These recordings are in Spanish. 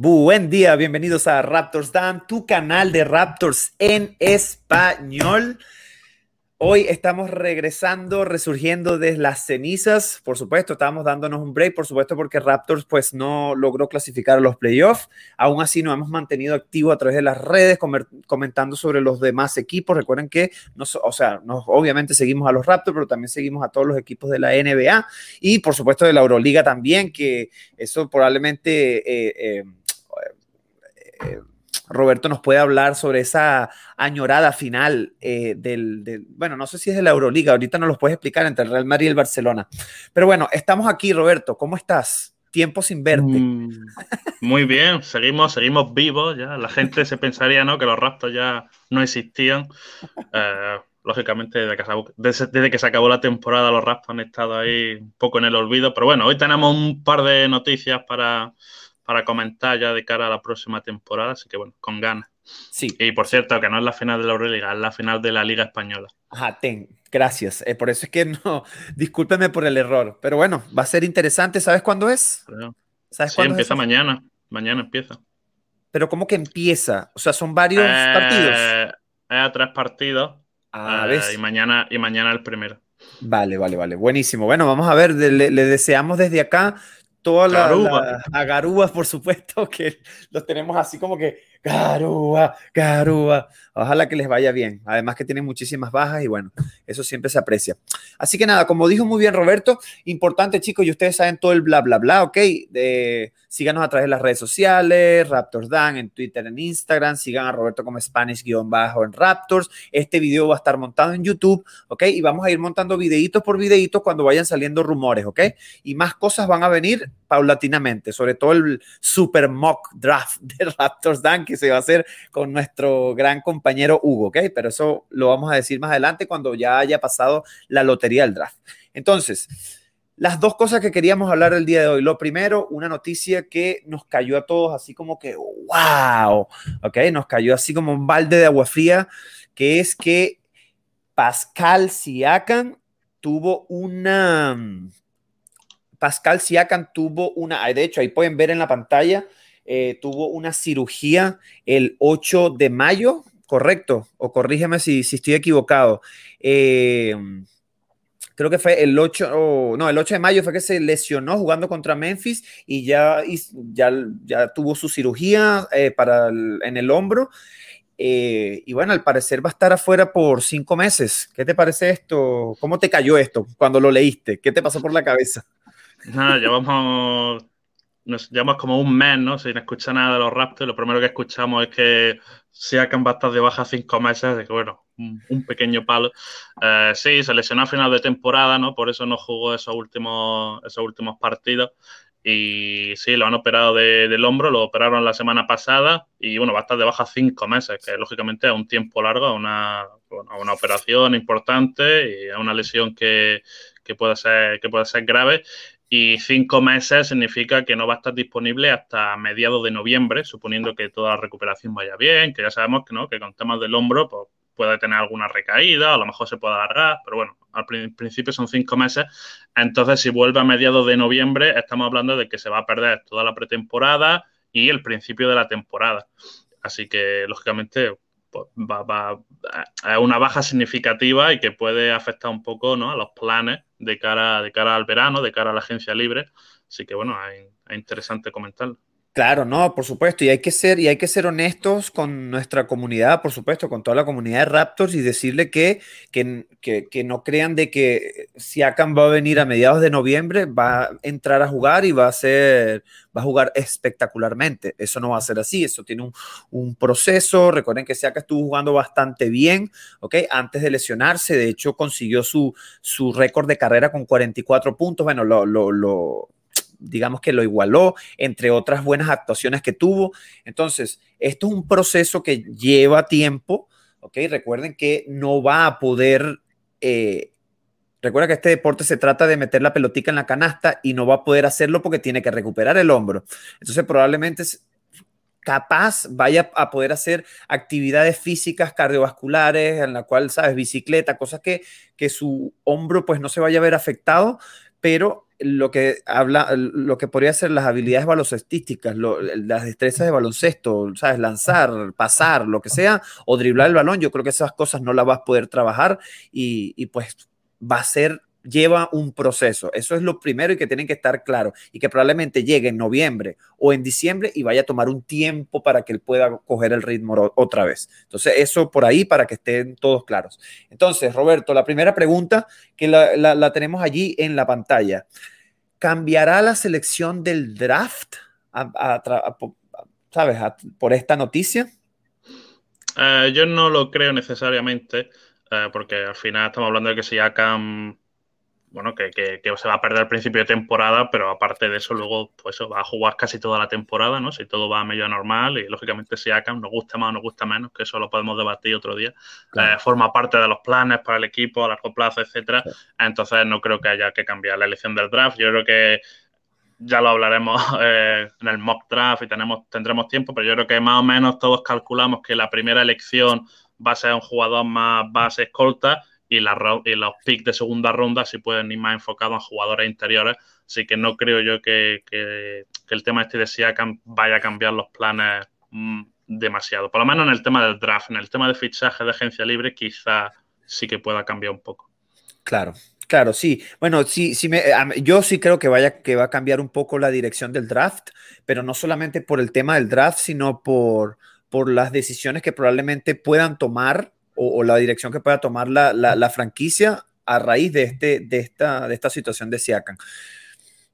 Buen día, bienvenidos a Raptors Dan, tu canal de Raptors en español. Hoy estamos regresando, resurgiendo de las cenizas. Por supuesto, estábamos dándonos un break, por supuesto, porque Raptors pues no logró clasificar a los playoffs. Aún así, nos hemos mantenido activos a través de las redes, comentando sobre los demás equipos. Recuerden que, o sea, obviamente seguimos a los Raptors, pero también seguimos a todos los equipos de la NBA y, por supuesto, de la Euroliga también, que eso probablemente... Eh, eh, eh, Roberto nos puede hablar sobre esa añorada final eh, del, bueno, no sé si es de la Euroliga, ahorita nos lo puedes explicar entre el Real Madrid y el Barcelona. Pero bueno, estamos aquí, Roberto, ¿cómo estás? Tiempo sin verte. Mm, muy bien, seguimos, seguimos vivos ya. La gente se pensaría, ¿no? Que los raptos ya no existían. Eh, lógicamente, desde que, se acabó la temporada, los raptos han estado ahí un poco en el olvido. Pero bueno, hoy tenemos un par de noticias para, para comentar ya de cara a la próxima temporada, así que bueno, con ganas. Sí. Y por cierto, que no es la final de la Euroliga, es la final de la Liga Española. Ajá, ten, gracias. Eh, por eso es que no, discúlpeme por el error, pero bueno, va a ser interesante. ¿Sabes cuándo es? ¿Sabes sí, empieza mañana. Mañana empieza. Pero ¿cómo que empieza? O sea, son varios eh, partidos. Es tres partidos. Ah, eh, y mañana y mañana el primero. Vale, vale, vale. Buenísimo. Bueno, vamos a ver, le deseamos desde acá todas las por supuesto, que los tenemos así como que Garúa, Garúa. Ojalá que les vaya bien. Además que tienen muchísimas bajas y bueno, eso siempre se aprecia. Así que nada, como dijo muy bien Roberto, importante chicos, y ustedes saben todo el bla, bla, bla, ¿ok? Síganos a través de las redes sociales, Raptors Dan en Twitter, en Instagram, sigan a Roberto como Spanish-bajo en Raptors. Este video va a estar montado en YouTube, ¿ok? Y vamos a ir montando videitos por videitos cuando vayan saliendo rumores, ¿ok? Y más cosas van a venir paulatinamente, sobre todo el super mock draft de Raptors Dan que se va a hacer con nuestro gran compañero Hugo, ¿ok? Pero eso lo vamos a decir más adelante cuando ya haya pasado la lotería del draft. Entonces, las dos cosas que queríamos hablar el día de hoy. Lo primero, una noticia que nos cayó a todos así como que, wow, ¿ok? Nos cayó así como un balde de agua fría, que es que Pascal Siakam tuvo una... Pascal Siakam tuvo una, de hecho, ahí pueden ver en la pantalla, eh, tuvo una cirugía el 8 de mayo, correcto, o corrígeme si, si estoy equivocado. Eh, creo que fue el 8, no, el 8 de mayo fue que se lesionó jugando contra Memphis y ya, ya, ya tuvo su cirugía eh, para en el hombro. y bueno, al parecer va a estar afuera por cinco meses. ¿Qué te parece esto? ¿Cómo te cayó esto cuando lo leíste? ¿Qué te pasó por la cabeza? Nada, llevamos nos llevamos como un mes, ¿no? Sin escuchar nada de los Raptors. Lo primero que escuchamos es que ha va de baja cinco meses, de que bueno, un, pequeño palo. Eh, sí, se lesionó a final de temporada, ¿no? Por eso no jugó esos últimos, esos últimos partidos. Y sí, lo han operado del hombro, lo operaron la semana pasada y bueno, va a estar de baja cinco meses, que lógicamente es un tiempo largo, una, una operación importante y es una lesión que, que puede ser, que puede ser grave y cinco meses significa que no va a estar disponible hasta mediados de noviembre, suponiendo que toda la recuperación vaya bien, que ya sabemos que, ¿no? que con temas del hombro pues, puede tener alguna recaída, a lo mejor se puede alargar, pero bueno, al principio son cinco meses. Entonces, si vuelve a mediados de noviembre, estamos hablando de que se va a perder toda la pretemporada y el principio de la temporada. Así que, lógicamente, pues, va, a una baja significativa y que puede afectar un poco ¿no? a los planes de cara, de cara al verano, de cara a la agencia libre. Así que bueno, es interesante comentarlo. Claro, no, por supuesto, y hay que ser, y hay que ser honestos con nuestra comunidad, por supuesto, con toda la comunidad de Raptors y decirle que, que, que, no crean de que Siakam va a venir a mediados de noviembre, va a entrar a jugar y va a ser, va a jugar espectacularmente. Eso no va a ser así, eso tiene un, un proceso. Recuerden que Siakam estuvo jugando bastante bien, ¿ok? Antes de lesionarse, de hecho, consiguió su, su récord de carrera con 44 puntos. Bueno, lo, lo digamos que lo igualó, entre otras buenas actuaciones que tuvo. Entonces, esto es un proceso que lleva tiempo, ¿ok? Recuerden que no va a poder... Eh, recuerda que este deporte se trata de meter la pelotica en la canasta y no va a poder hacerlo porque tiene que recuperar el hombro. Entonces, probablemente capaz vaya a poder hacer actividades físicas cardiovasculares, en la cual, sabes, bicicleta, cosas que, que su hombro pues no se vaya a ver afectado, pero lo que habla, lo que podría ser las habilidades baloncestísticas, las destrezas de baloncesto, sabes, lanzar, pasar, lo que sea, o driblar el balón, yo creo que esas cosas no las vas a poder trabajar y, pues va a ser lleva un proceso. Eso es lo primero y que tienen que estar claros y que probablemente llegue en noviembre o en diciembre y vaya a tomar un tiempo para que él pueda coger el ritmo otra vez. Entonces, eso por ahí para que estén todos claros. Entonces, Roberto, la primera pregunta que la, tenemos allí en la pantalla. ¿Cambiará la selección del draft, sabes, por esta noticia? Eh, yo no lo creo necesariamente, eh, porque al final estamos hablando de que si Akam bueno, que, que, se va a perder al principio de temporada, pero aparte de eso, luego pues va a jugar casi toda la temporada, ¿no? Si todo va a medio normal y lógicamente si Akam nos gusta más o nos gusta menos, que eso lo podemos debatir otro día, eh, forma parte de los planes para el equipo a largo plazo, etcétera. Entonces no creo que haya que cambiar la elección del draft. Yo creo que ya lo hablaremos eh, en el mock draft y tenemos, tendremos tiempo, pero yo creo que más o menos todos calculamos que la primera elección va a ser un jugador más base escolta y, los picks de segunda ronda sí pueden ir más enfocados en jugadores interiores. Así que no creo yo que, el tema este de vaya a cambiar los planes mm, demasiado. Por lo menos en el tema del draft, en el tema de fichaje de agencia libre, quizá sí que pueda cambiar un poco. Claro, Claro, sí. Bueno, sí, sí me, yo sí creo que vaya que va a cambiar un poco la dirección del draft, pero no solamente por el tema del draft, sino por, por las decisiones que probablemente puedan tomar o, la dirección que pueda tomar la, franquicia a raíz de, este, de, esta, de esta situación de Siakam.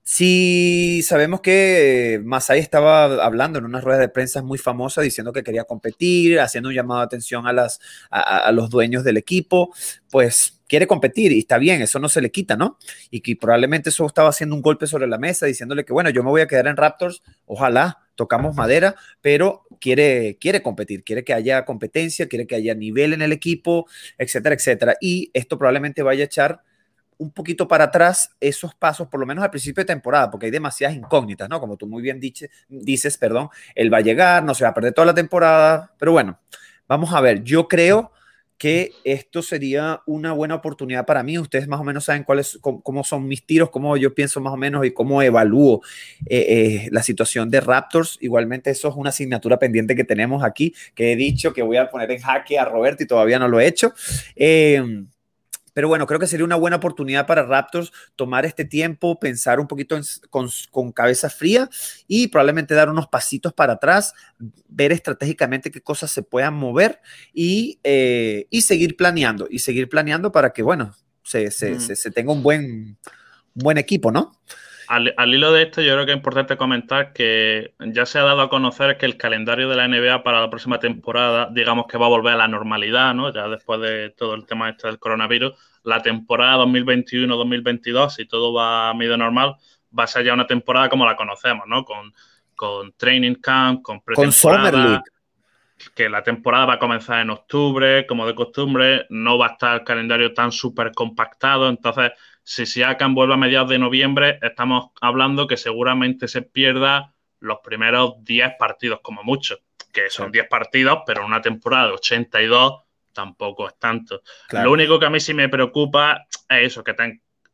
Si sabemos que Masai estaba hablando en una rueda de prensa muy famosa diciendo que quería competir, haciendo un llamado de atención a, las, a, los dueños del equipo, pues quiere competir y está bien, eso no se le quita, ¿no? Y que probablemente eso estaba haciendo un golpe sobre la mesa diciéndole que, bueno, yo me voy a quedar en Raptors, ojalá, tocamos madera, pero quiere, quiere competir, quiere que haya competencia, quiere que haya nivel en el equipo, etcétera, etcétera. Y esto probablemente vaya a echar un poquito para atrás esos pasos, por lo menos al principio de temporada, porque hay demasiadas incógnitas, ¿no? Como tú muy bien dices, dices, perdón, él va a llegar, no se va a perder toda la temporada, pero bueno, vamos a ver, yo creo que esto sería una buena oportunidad para mí. Ustedes más o menos saben cuáles, cómo, son mis tiros, cómo yo pienso más o menos y cómo evalúo eh, eh, la situación de Raptors. Igualmente eso es una asignatura pendiente que tenemos aquí, que he dicho que voy a poner en jaque a Roberto y todavía no lo he hecho. Eh, pero bueno, creo que sería una buena oportunidad para Raptors tomar este tiempo, pensar un poquito con, cabeza fría y probablemente dar unos pasitos para atrás, ver estratégicamente qué cosas se puedan mover y, eh, seguir planeando, y seguir planeando para que, bueno, se, mm. tenga un buen, buen equipo, ¿no? Al, hilo de esto, yo creo que es importante comentar que ya se ha dado a conocer que el calendario de la NBA para la próxima temporada, digamos que va a volver a la normalidad, ¿no? Ya después de todo el tema este del coronavirus, la temporada 2021-2022, si todo va a medio normal, va a ser ya una temporada como la conocemos, ¿no? Con, con training camp, con pretemporada. que la temporada va a comenzar en octubre, como de costumbre, no va a estar el calendario tan súper compactado, entonces si Siakam vuelve a mediados de noviembre, estamos hablando que seguramente se pierda los primeros 10 partidos como mucho, que son 10 partidos, pero una temporada de 82 tampoco es tanto. Lo único que a mí sí me preocupa es eso, que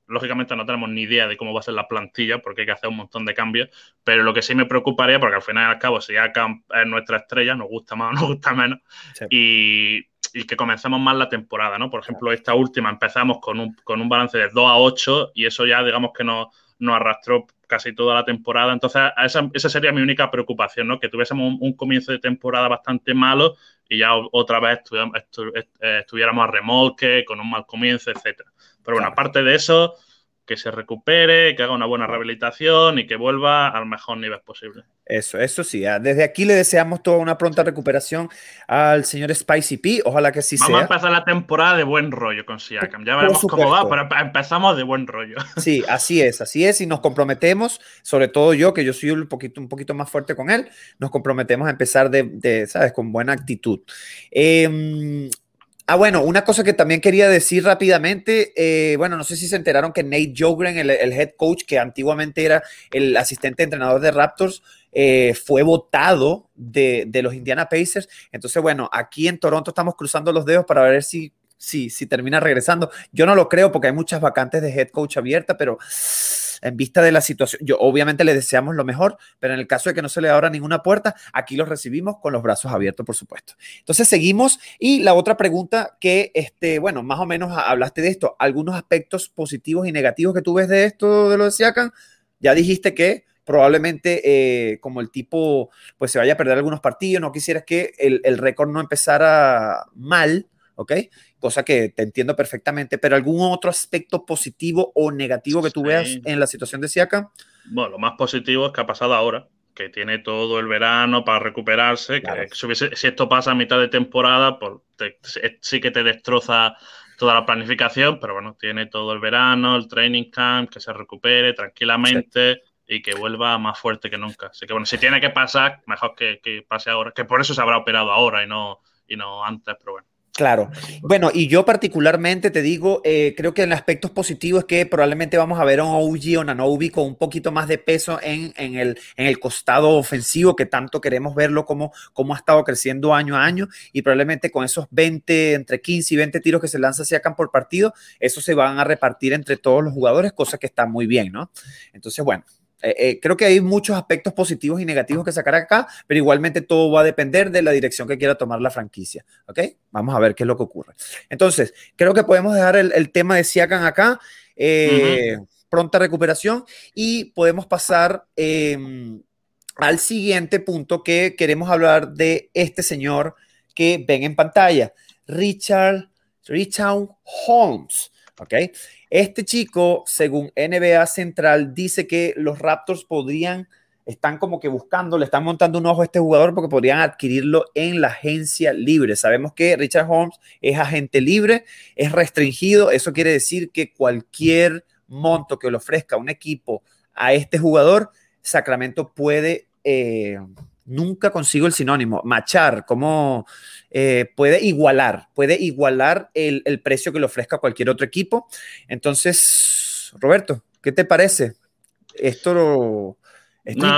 lógicamente no tenemos ni idea de cómo va a ser la plantilla porque hay que hacer un montón de cambios, pero lo que sí me preocuparía, porque al final y al cabo, si es nuestra estrella, nos gusta más o nos gusta menos, y y que comencemos más la temporada, ¿no? Por ejemplo, esta última empezamos con un, con un balance de 2 a 8 y eso ya, digamos que nos, arrastró casi toda la temporada. Entonces, esa, esa sería mi única preocupación, ¿no? Que tuviésemos un, comienzo de temporada bastante malo y ya otra vez eh, estuviéramos a remolque, con un mal comienzo, etcétera. Pero bueno, aparte de eso, que se recupere, que haga una buena rehabilitación y que vuelva al mejor nivel posible. Eso, eso sí. Ah, desde aquí le deseamos toda una pronta recuperación al señor Spicy P. Ojalá que sí sea. Vamos a empezar la temporada de buen rollo con Siakam. Ya veremos cómo va, pero empezamos de buen rollo. Sí, así es, así es. Y nos comprometemos, sobre todo yo, que yo soy un poquito, un poquito más fuerte con él, nos comprometemos a empezar de, de ¿sabes? Con buena actitud. Eh, Ah, bueno, una cosa que también quería decir rápidamente, eh, bueno, no sé si se enteraron que Nate Jogren, el, head coach que antiguamente era el asistente entrenador de Raptors, eh, fue votado de, los Indiana Pacers. Entonces, bueno, aquí en Toronto estamos cruzando los dedos para ver si si, si termina regresando. Yo no lo creo porque hay muchas vacantes de head coach abierta, pero en vista de la situación, yo obviamente le deseamos lo mejor, pero en el caso de que no se le abra ninguna puerta, aquí los recibimos con los brazos abiertos, por supuesto. Entonces seguimos y la otra pregunta que, este, bueno, más o menos hablaste de esto, algunos aspectos positivos y negativos que tú ves de esto, de lo de Siakam, ya dijiste que probablemente eh, como el tipo pues se vaya a perder algunos partidos, no quisieras que el, el récord no empezara mal, ¿ok? Cosa que te entiendo perfectamente, pero algún otro aspecto positivo o negativo que tú veas en la situación de Siaka? Bueno, lo más positivo es que ha pasado ahora, que tiene todo el verano para recuperarse, que si, esto pasa a mitad de temporada, pues sí que te destroza toda la planificación, pero bueno, tiene todo el verano, el training camp, que se recupere tranquilamente. y que vuelva más fuerte que nunca. Así que bueno, si tiene que pasar, mejor que, que, pase ahora, que por eso se habrá operado ahora y no, y no antes, pero bueno. Claro. Bueno, y yo particularmente te digo, eh, creo que en aspectos positivos es que probablemente vamos a ver a un OG o Nanobi con un poquito más de peso en, el, en el costado ofensivo, que tanto queremos verlo como, como ha estado creciendo año a año, y probablemente con esos 20, entre 15 y 20 tiros que se lanza hacia acá por partido, eso se van a repartir entre todos los jugadores, cosa que está muy bien, ¿no? Entonces, bueno, eh, eh, creo que hay muchos aspectos positivos y negativos que sacar acá, pero igualmente todo va a depender de la dirección que quiera tomar la franquicia. ¿Ok? Vamos a ver qué es lo que ocurre. Entonces, creo que podemos dejar el, tema de Siakan acá. Eh, pronta recuperación y podemos pasar em, al siguiente punto que queremos hablar de este señor que ven en pantalla, Richard, Richard Holmes. ¿Ok? Este chico, según NBA Central, dice que los Raptors podrían, están como que buscando, le están montando un ojo a este jugador porque podrían adquirirlo en la agencia libre. Sabemos que Richard Holmes es agente libre, es restringido, eso quiere decir que cualquier monto que le ofrezca un equipo a este jugador, Sacramento puede... Eh, nunca consigo el sinónimo, machar, como eh, puede igualar, puede igualar el, precio que le ofrezca cualquier otro equipo. Entonces, Roberto, ¿qué te parece? Esto, esto no,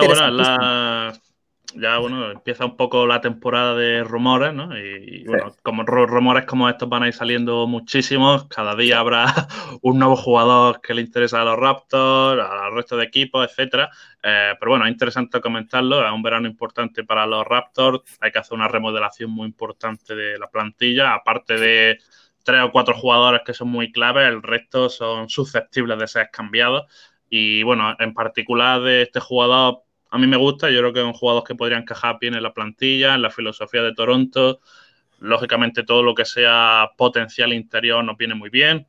ya bueno, empieza un poco la temporada de rumores, ¿no? Y, bueno, como rumores como estos van a ir saliendo muchísimos, cada día habrá un nuevo jugador que le interesa a los Raptors, al resto de equipos, etcétera. Eh, pero bueno, es interesante comentarlo, es un verano importante para los Raptors, hay que hacer una remodelación muy importante de la plantilla, aparte de tres o cuatro jugadores que son muy claves, el resto son susceptibles de ser cambiados. Y bueno, en particular de este jugador a mí me gusta, yo creo que es un jugador que podría encajar bien en la plantilla, en la filosofía de Toronto. Lógicamente, todo lo que sea potencial interior nos viene muy bien.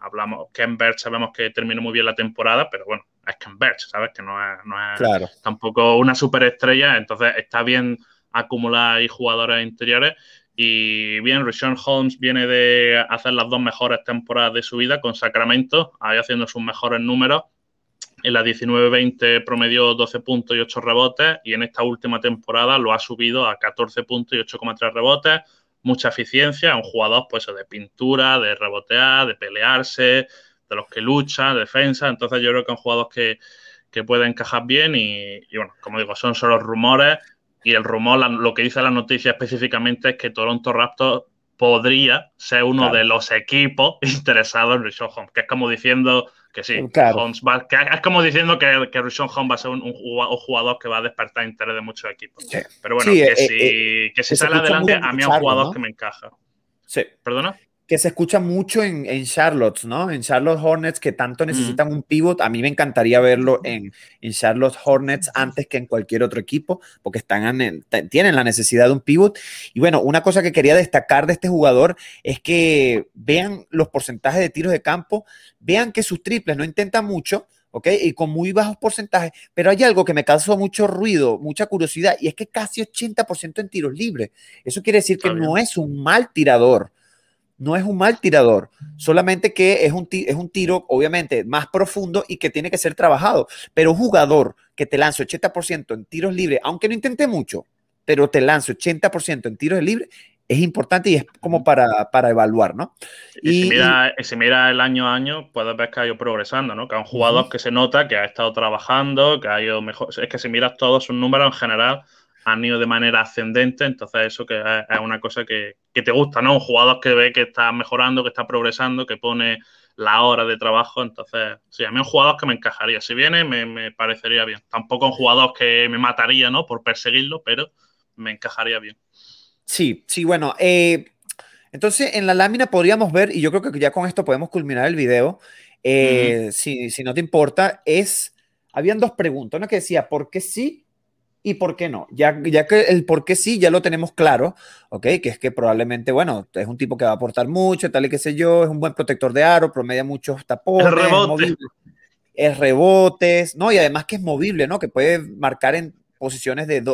Hablamos, Ken Birch sabemos que terminó muy bien la temporada, pero bueno, es Ken Birch, ¿sabes? Que no es, tampoco una superestrella, entonces está bien acumular ahí jugadores interiores. Y bien, Rishon Holmes viene de hacer las dos mejores temporadas de su vida con Sacramento, ahí haciendo sus mejores números en la 19-20 promedió 12 puntos y 8 rebotes y en esta última temporada lo ha subido a 14 puntos y 8,3 rebotes. Mucha eficiencia, un jugador pues de pintura, de rebotear, de pelearse, de los que luchan, defensa. Entonces yo creo que es un jugador que, que puede encajar bien y, bueno, como digo, son solo rumores y el rumor, lo que dice la noticia específicamente es que Toronto Raptors podría ser uno de los equipos interesados en Richard Holmes, que es como diciendo que sí, es como diciendo que, que Rishon Holmes va a ser un, jugador que va a despertar interés de muchos equipos. Pero bueno, que, eh, si, eh, que si sale adelante, a mí es un jugador que me encaja. Sí. ¿Perdona? Que se escucha mucho en, en Charlotte, ¿no? En Charlotte Hornets, que tanto necesitan un pivot. A mí me encantaría verlo en, en, Charlotte Hornets antes que en cualquier otro equipo, porque están en, tienen la necesidad de un pivot. Y bueno, una cosa que quería destacar de este jugador es que vean los porcentajes de tiros de campo, vean que sus triples no intentan mucho, ¿ok? Y con muy bajos porcentajes, pero hay algo que me causó mucho ruido, mucha curiosidad, y es que casi 80% en tiros libres. Eso quiere decir que no es un mal tirador no es un mal tirador, solamente que es un, es un tiro obviamente más profundo y que tiene que ser trabajado. Pero un jugador que te lance 80% en tiros libres, aunque no intente mucho, pero te lance 80% en tiros libres, es importante y es como para, para evaluar, ¿no? Y, si, mira, si, mira, el año a año, puedes ver que ha ido progresando, ¿no? Que es un jugador que se nota que ha estado trabajando, que ha ido mejor. Es que si miras todos sus números en general, han ido de manera ascendente, entonces eso que es, una cosa que, te gusta, ¿no? Un jugador que ve que está mejorando, que está progresando, que pone la hora de trabajo, entonces, sí, a mí un jugador que me encajaría, si viene me, parecería bien. Tampoco un jugador que me mataría, ¿no? Por perseguirlo, pero me encajaría bien. Sí, sí, bueno, eh, entonces en la lámina podríamos ver, y yo creo que ya con esto podemos culminar el video, eh, si, si no te importa, es, habían dos preguntas, una que decía, ¿por qué sí y por qué no. Ya, ya que el por qué sí ya lo tenemos claro, ¿ok? Que es que probablemente, bueno, es un tipo que va a aportar mucho, tal y qué sé yo, es un buen protector de aro, promedia muchos tapones. El rebote. Es, rebotes, ¿no? Y además que es movible, ¿no? Que puede marcar en posiciones de,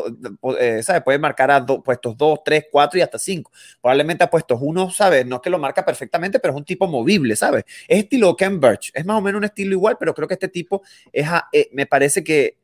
eh, ¿sabes? Puede marcar a puestos 2, 3, 4 y hasta 5. Probablemente a puestos 1, ¿sabes? No es que lo marca perfectamente, pero es un tipo movible, ¿sabes? Es estilo Ken Birch. Es más o menos un estilo igual, pero creo que este tipo es, eh, me parece que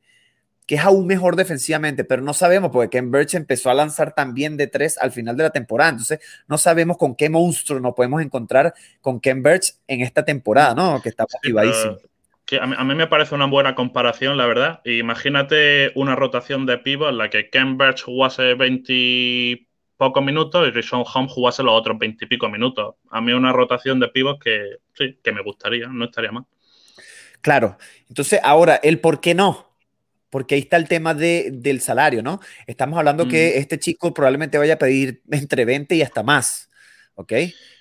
que es aún mejor defensivamente, pero no sabemos porque Ken Birch empezó a lanzar también de tres al final de la temporada. Entonces, no sabemos con qué monstruo nos podemos encontrar con Ken Birch en esta temporada, ¿no? Que está motivadísimo. que a, mí, me parece una buena comparación, la verdad. Imagínate una rotación de pivot en la que Ken Birch jugase 20 pocos minutos y Rishon Home jugase los otros 20 y pico minutos. A mí una rotación de pivot que sí, que me gustaría, no estaría mal. Claro. Entonces, ahora, el por qué no porque ahí está el tema de, del salario, ¿no? Estamos hablando que este chico probablemente vaya a pedir entre 20 y hasta más, ¿ok?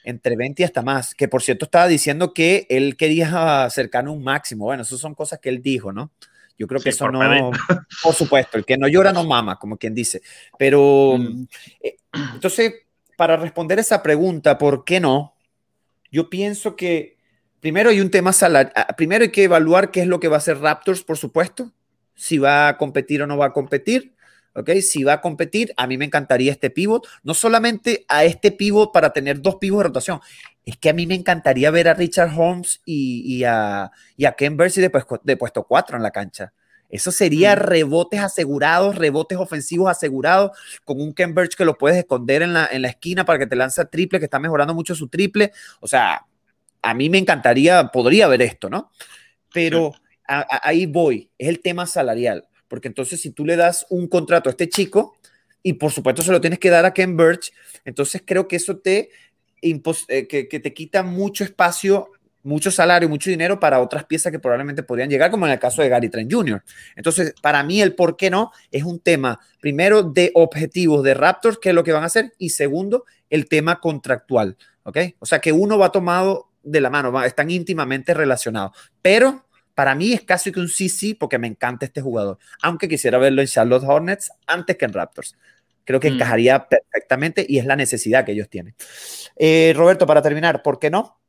Entre 20 y hasta más, que por cierto estaba diciendo que él quería acercar un máximo, bueno, eso son cosas que él dijo, ¿no? Yo creo que eso no, por supuesto, el que no llora no mama, como quien dice, pero mm. eh, entonces, para responder esa pregunta, ¿por qué no? Yo pienso que primero hay un tema salarial, ah, primero hay que evaluar qué es lo que va a hacer Raptors, por supuesto, si va a competir o no va a competir. ¿ok? Si va a competir, a mí me encantaría este pivot, no solamente a este pivot para tener dos pivots de rotación, es que a mí me encantaría ver a Richard Holmes y, a, y a Ken Bercy de, de, puesto 4 en la cancha. Eso sería mm. rebotes asegurados, rebotes ofensivos asegurados, con un Ken Birch que lo puedes esconder en la, en la esquina para que te lance triple, que está mejorando mucho su triple. O sea, a mí me encantaría, podría ver esto, ¿no? Pero ahí voy, es el tema salarial, porque entonces si tú le das un contrato a este chico y por supuesto se lo tienes que dar a Ken Birch, entonces creo que eso te, eh, que, te quita mucho espacio mucho salario, mucho dinero para otras piezas que probablemente podrían llegar, como en el caso de Gary Trent Jr. Entonces, para mí el por qué no es un tema, primero, de objetivos de Raptors, qué es lo que van a hacer, y segundo, el tema contractual, ¿ok? O sea, que uno va tomado de la mano, están íntimamente relacionados, pero para mí es casi que un sí sí porque me encanta este jugador, aunque quisiera verlo en Charlotte Hornets antes que en Raptors. Creo que mm. encajaría perfectamente y es la necesidad que ellos tienen. Eh, Roberto, para terminar, ¿por qué no?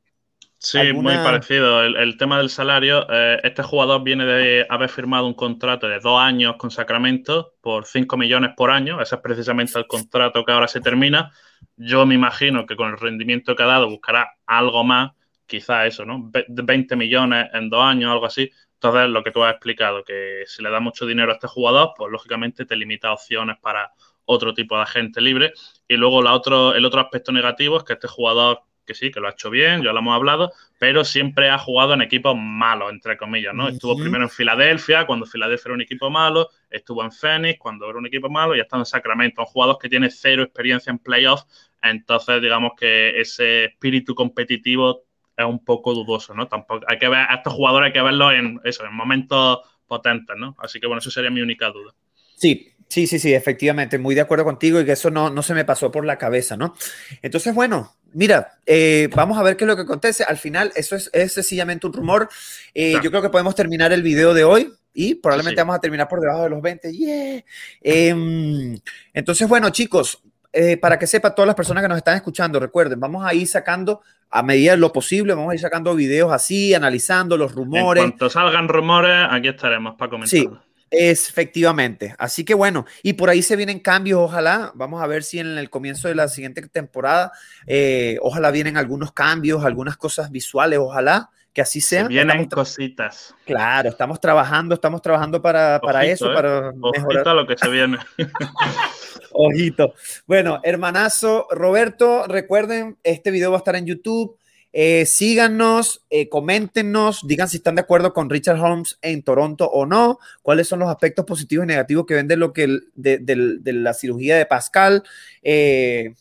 Sí, muy parecido. El, tema del salario, eh, este jugador viene de haber firmado un contrato de dos años con Sacramento por 5 millones por año. Ese es precisamente el contrato que ahora se termina. Yo me imagino que con el rendimiento que ha dado buscará algo más quizá eso, ¿no? 20 millones en dos años, algo así. Entonces, lo que tú has explicado, que si le da mucho dinero a este jugador, pues lógicamente te limita opciones para otro tipo de agente libre. Y luego la otro, el otro aspecto negativo es que este jugador, que sí, que lo ha hecho bien, ya lo hemos hablado, pero siempre ha jugado en equipos malos, entre comillas, ¿no? Estuvo primero en Filadelfia, cuando Filadelfia era un equipo malo, estuvo en Phoenix, cuando era un equipo malo, y estado en Sacramento. Un jugador que tiene cero experiencia en playoffs, entonces digamos que ese espíritu competitivo es un poco dudoso, ¿no? Tampoco hay que ver a estos jugadores hay que verlos en eso, en momentos potentes, ¿no? Así que bueno, eso sería mi única duda. Sí, sí, sí, sí, efectivamente, muy de acuerdo contigo y que eso no, no se me pasó por la cabeza, ¿no? Entonces, bueno, mira, eh, vamos a ver qué es lo que acontece. Al final, eso es, sencillamente un rumor. Eh, yo creo que podemos terminar el video de hoy y probablemente vamos a terminar por debajo de los 20. Yeah. Em, entonces, bueno, chicos, eh, para que sepa todas las personas que nos están escuchando, recuerden, vamos a ir sacando a medida de lo posible, vamos a ir sacando videos así, analizando los rumores. En cuanto salgan rumores, aquí estaremos para comentar. Sí, efectivamente. Así que bueno, y por ahí se vienen cambios, ojalá. Vamos a ver si en el comienzo de la siguiente temporada, eh, ojalá vienen algunos cambios, algunas cosas visuales, ojalá que así sea. vienen cositas. Claro, estamos trabajando, estamos trabajando para, para eso, ¿eh? para mejorar. lo que se viene. Ojito. Bueno, hermanazo Roberto, recuerden, este video va a estar en YouTube. Eh, síganos, eh, coméntenos, digan si están de acuerdo con Richard Holmes en Toronto o no, cuáles son los aspectos positivos y negativos que ven de, lo que, de, la cirugía de Pascal. Eh,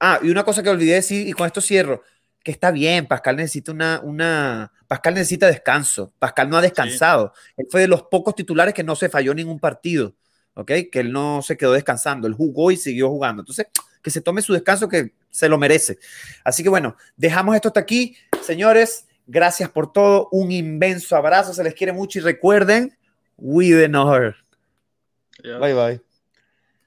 ah, y una cosa que olvidé decir, y con esto cierro, que está bien, Pascal necesita una, una Pascal necesita descanso, Pascal no ha descansado, él fue de los pocos titulares que no se falló ningún partido, ¿ok? Que él no se quedó descansando, él jugó y siguió jugando, entonces que se tome su descanso que se lo merece. Así que bueno, dejamos esto hasta aquí. Señores, gracias por todo. Un inmenso abrazo. Se les quiere mucho y recuerden, we the know Bye bye.